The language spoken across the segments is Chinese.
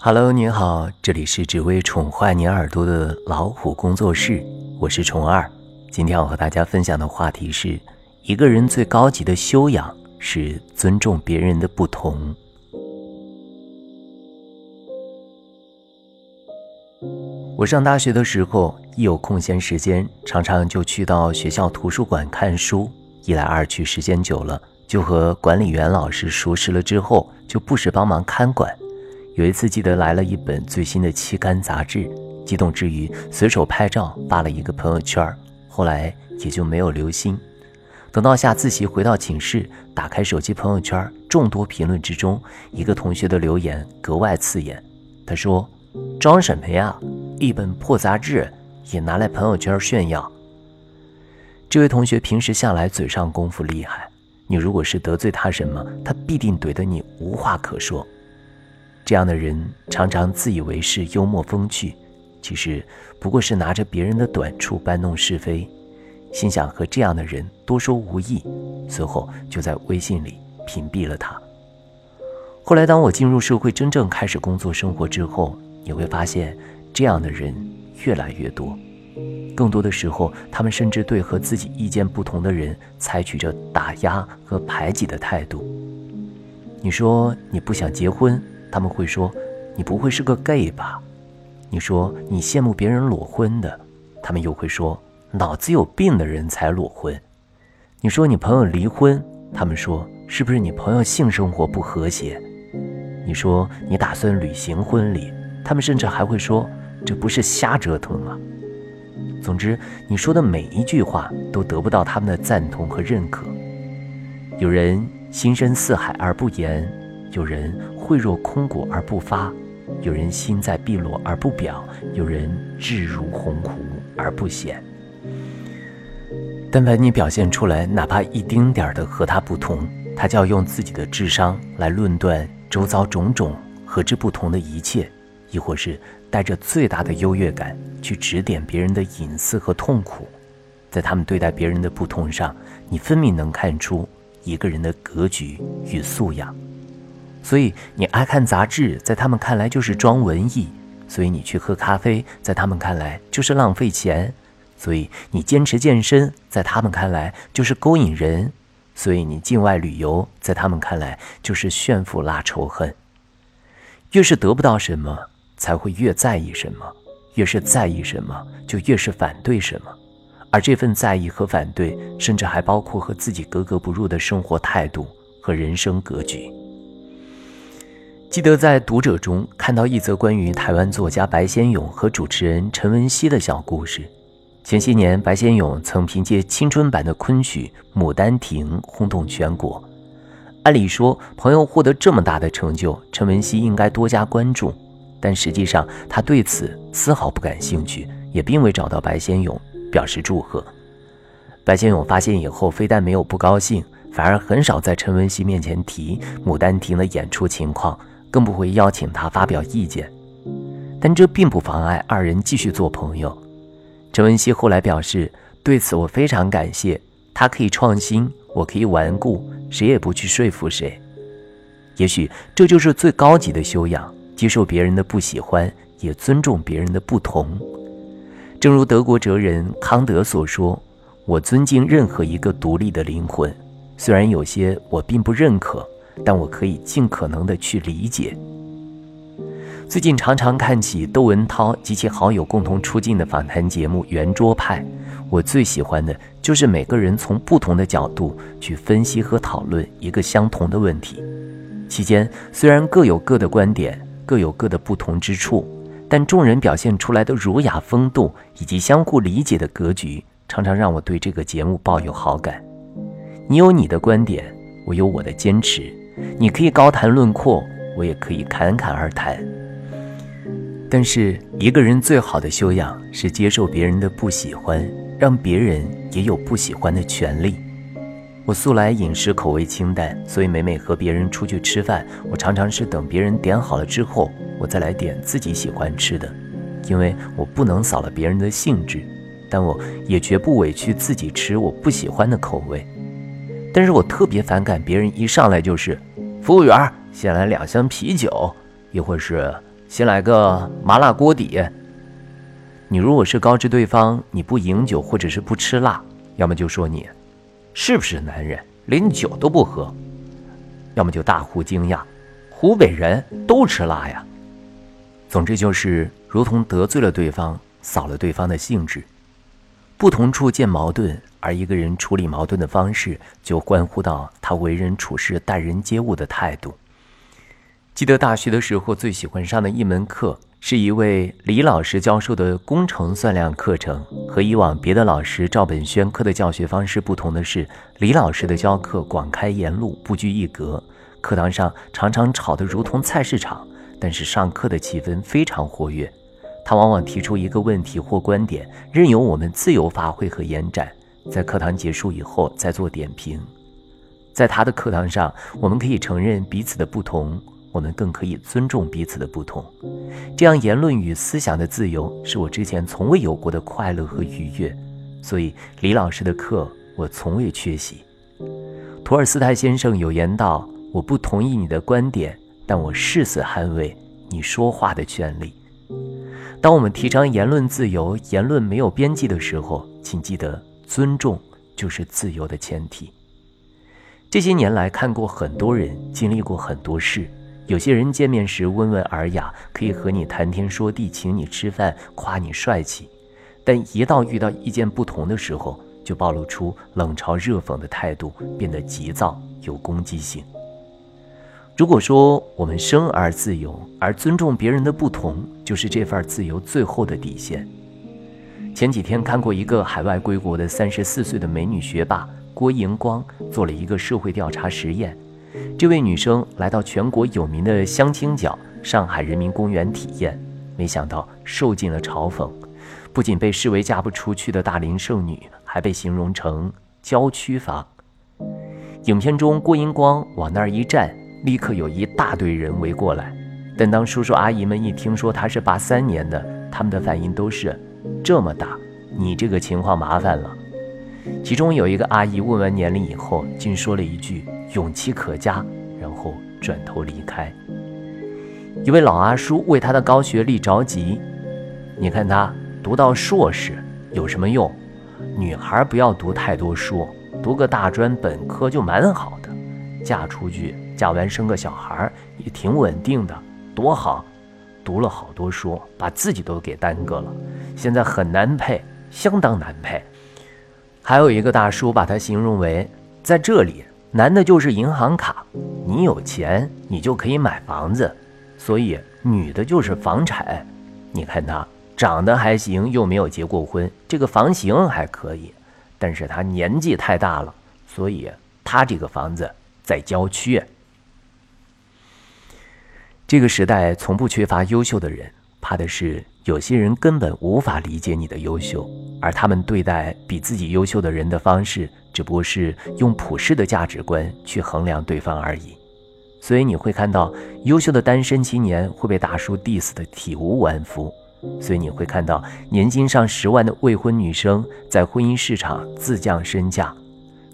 Hello，您好，这里是只为宠坏你耳朵的老虎工作室，我是虫二。今天要和大家分享的话题是：一个人最高级的修养是尊重别人的不同。我上大学的时候，一有空闲时间，常常就去到学校图书馆看书。一来二去，时间久了，就和管理员老师熟识了。之后就不时帮忙看管。有一次，记得来了一本最新的期刊杂志，激动之余随手拍照发了一个朋友圈。后来也就没有留心。等到下自习回到寝室，打开手机朋友圈，众多评论之中，一个同学的留言格外刺眼。他说：“装什么呀？”一本破杂志也拿来朋友圈炫耀。这位同学平时向来嘴上功夫厉害，你如果是得罪他什么，他必定怼得你无话可说。这样的人常常自以为是、幽默风趣，其实不过是拿着别人的短处搬弄是非，心想和这样的人多说无益，随后就在微信里屏蔽了他。后来，当我进入社会，真正开始工作生活之后，你会发现。这样的人越来越多，更多的时候，他们甚至对和自己意见不同的人采取着打压和排挤的态度。你说你不想结婚，他们会说你不会是个 gay 吧？你说你羡慕别人裸婚的，他们又会说脑子有病的人才裸婚。你说你朋友离婚，他们说是不是你朋友性生活不和谐？你说你打算履行婚礼，他们甚至还会说。这不是瞎折腾吗？总之，你说的每一句话都得不到他们的赞同和认可。有人心深似海而不言，有人慧若空谷而不发，有人心在碧落而不表，有人志如鸿鹄而不显。但凡你表现出来哪怕一丁点儿的和他不同，他就要用自己的智商来论断周遭种种和之不同的一切。亦或是带着最大的优越感去指点别人的隐私和痛苦，在他们对待别人的不同上，你分明能看出一个人的格局与素养。所以你爱看杂志，在他们看来就是装文艺；所以你去喝咖啡，在他们看来就是浪费钱；所以你坚持健身，在他们看来就是勾引人；所以你境外旅游，在他们看来就是炫富拉仇恨。越是得不到什么。才会越在意什么，越是在意什么，就越是反对什么，而这份在意和反对，甚至还包括和自己格格不入的生活态度和人生格局。记得在《读者》中看到一则关于台湾作家白先勇和主持人陈文熙的小故事。前些年，白先勇曾凭借青春版的昆曲《牡丹亭》轰动全国。按理说，朋友获得这么大的成就，陈文熙应该多加关注。但实际上，他对此丝毫不感兴趣，也并未找到白先勇表示祝贺。白先勇发现以后，非但没有不高兴，反而很少在陈文熙面前提《牡丹亭》的演出情况，更不会邀请他发表意见。但这并不妨碍二人继续做朋友。陈文熙后来表示：“对此我非常感谢，他可以创新，我可以顽固，谁也不去说服谁。也许这就是最高级的修养。”接受别人的不喜欢，也尊重别人的不同。正如德国哲人康德所说：“我尊敬任何一个独立的灵魂，虽然有些我并不认可，但我可以尽可能的去理解。”最近常常看起窦文涛及其好友共同出镜的访谈节目《圆桌派》，我最喜欢的就是每个人从不同的角度去分析和讨论一个相同的问题，期间虽然各有各的观点。各有各的不同之处，但众人表现出来的儒雅风度以及相互理解的格局，常常让我对这个节目抱有好感。你有你的观点，我有我的坚持。你可以高谈论阔，我也可以侃侃而谈。但是，一个人最好的修养是接受别人的不喜欢，让别人也有不喜欢的权利。我素来饮食口味清淡，所以每每和别人出去吃饭，我常常是等别人点好了之后，我再来点自己喜欢吃的，因为我不能扫了别人的兴致，但我也绝不委屈自己吃我不喜欢的口味。但是我特别反感别人一上来就是，服务员先来两箱啤酒，亦或是先来个麻辣锅底。你如果是告知对方你不饮酒或者是不吃辣，要么就说你是不是男人连酒都不喝，要么就大呼惊讶，湖北人都吃辣呀。总之就是如同得罪了对方，扫了对方的兴致。不同处见矛盾，而一个人处理矛盾的方式，就关乎到他为人处事、待人接物的态度。记得大学的时候，最喜欢上的一门课，是一位李老师教授的工程算量课程。和以往别的老师照本宣科的教学方式不同的是，李老师的教课广开言路，不拘一格。课堂上常常吵得如同菜市场，但是上课的气氛非常活跃。他往往提出一个问题或观点，任由我们自由发挥和延展，在课堂结束以后再做点评。在他的课堂上，我们可以承认彼此的不同。我们更可以尊重彼此的不同，这样言论与思想的自由是我之前从未有过的快乐和愉悦。所以李老师的课我从未缺席。托尔斯泰先生有言道：“我不同意你的观点，但我誓死捍卫你说话的权利。”当我们提倡言论自由、言论没有边际的时候，请记得尊重就是自由的前提。这些年来看过很多人，经历过很多事。有些人见面时温文尔雅，可以和你谈天说地，请你吃饭，夸你帅气；但一到遇到意见不同的时候，就暴露出冷嘲热讽的态度，变得急躁有攻击性。如果说我们生而自由，而尊重别人的不同，就是这份自由最后的底线。前几天看过一个海外归国的三十四岁的美女学霸郭莹光做了一个社会调查实验。这位女生来到全国有名的相亲角上海人民公园体验，没想到受尽了嘲讽，不仅被视为嫁不出去的大龄剩女，还被形容成郊区房。影片中，郭银光往那儿一站，立刻有一大堆人围过来。但当叔叔阿姨们一听说她是八三年的，他们的反应都是：这么大，你这个情况麻烦了。其中有一个阿姨问完年龄以后，竟说了一句。勇气可嘉，然后转头离开。一位老阿叔为他的高学历着急，你看他读到硕士有什么用？女孩不要读太多书，读个大专本科就蛮好的，嫁出去，嫁完生个小孩也挺稳定的，多好。读了好多书，把自己都给耽搁了，现在很难配，相当难配。还有一个大叔把他形容为在这里。男的就是银行卡，你有钱你就可以买房子，所以女的就是房产。你看她长得还行，又没有结过婚，这个房型还可以，但是她年纪太大了，所以她这个房子在郊区。这个时代从不缺乏优秀的人，怕的是有些人根本无法理解你的优秀，而他们对待比自己优秀的人的方式。只不过是用普世的价值观去衡量对方而已，所以你会看到优秀的单身青年会被大叔 diss 的体无完肤，所以你会看到年薪上十万的未婚女生在婚姻市场自降身价，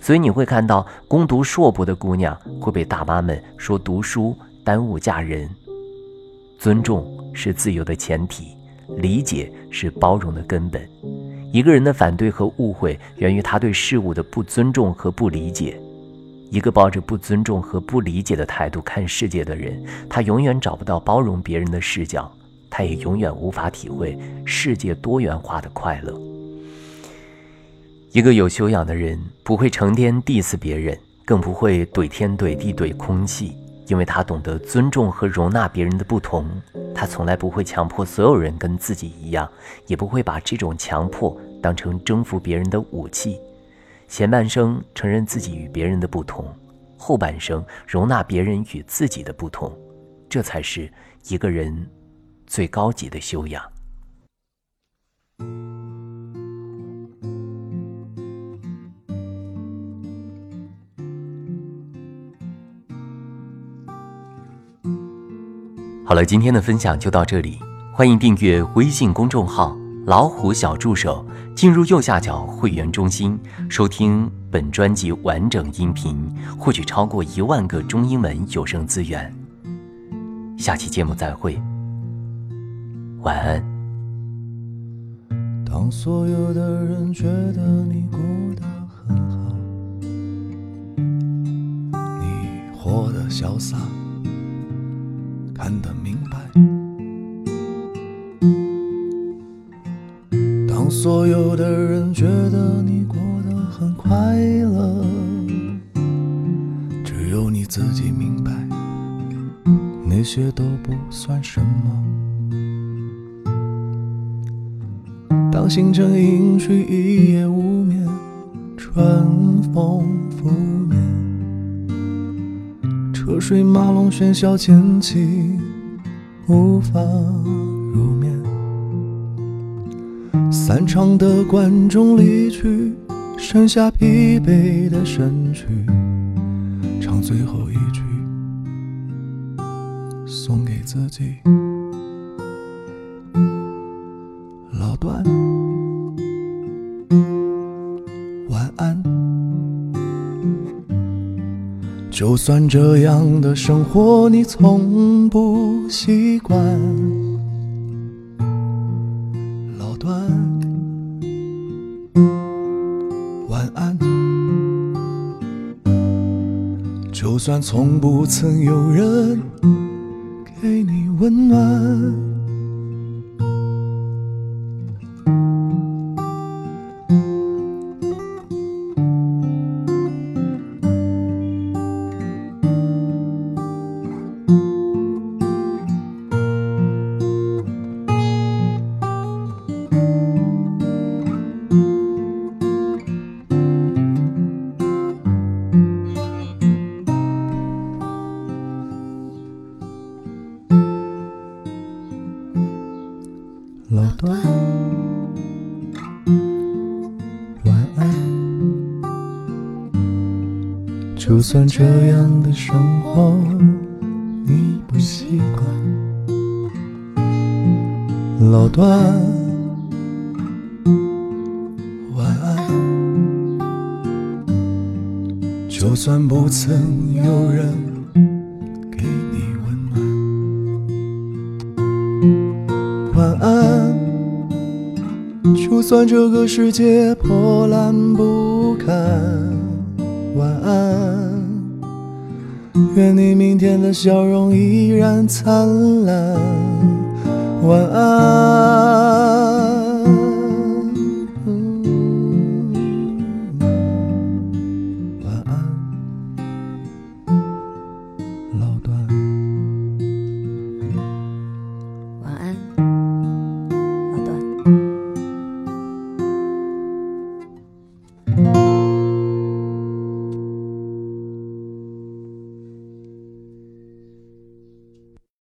所以你会看到攻读硕博的姑娘会被大妈们说读书耽误嫁人。尊重是自由的前提，理解是包容的根本。一个人的反对和误会，源于他对事物的不尊重和不理解。一个抱着不尊重和不理解的态度看世界的人，他永远找不到包容别人的视角，他也永远无法体会世界多元化的快乐。一个有修养的人，不会成天 diss 别人，更不会怼天怼地怼空气。因为他懂得尊重和容纳别人的不同，他从来不会强迫所有人跟自己一样，也不会把这种强迫当成征服别人的武器。前半生承认自己与别人的不同，后半生容纳别人与自己的不同，这才是一个人最高级的修养。好了，今天的分享就到这里。欢迎订阅微信公众号“老虎小助手”，进入右下角会员中心，收听本专辑完整音频，获取超过一万个中英文有声资源。下期节目再会，晚安。当所有的人觉得你过得很好，你活得潇洒，看得明白。当所有的人觉得你过得很快乐，只有你自己明白，那些都不算什么。当星辰隐去，一夜无眠，春风拂，车水马龙喧嚣渐起，无法入眠。散场的观众离去，剩下疲惫的身躯，唱最后一句，送给自己。就算这样的生活你从不习惯，老段，晚安。就算从不曾有人给你温暖。老段，晚安。就算这样的生活你不习惯，老段，晚安。就算不曾有人就算这个世界破烂不堪，晚安。愿你明天的笑容依然灿烂，晚安。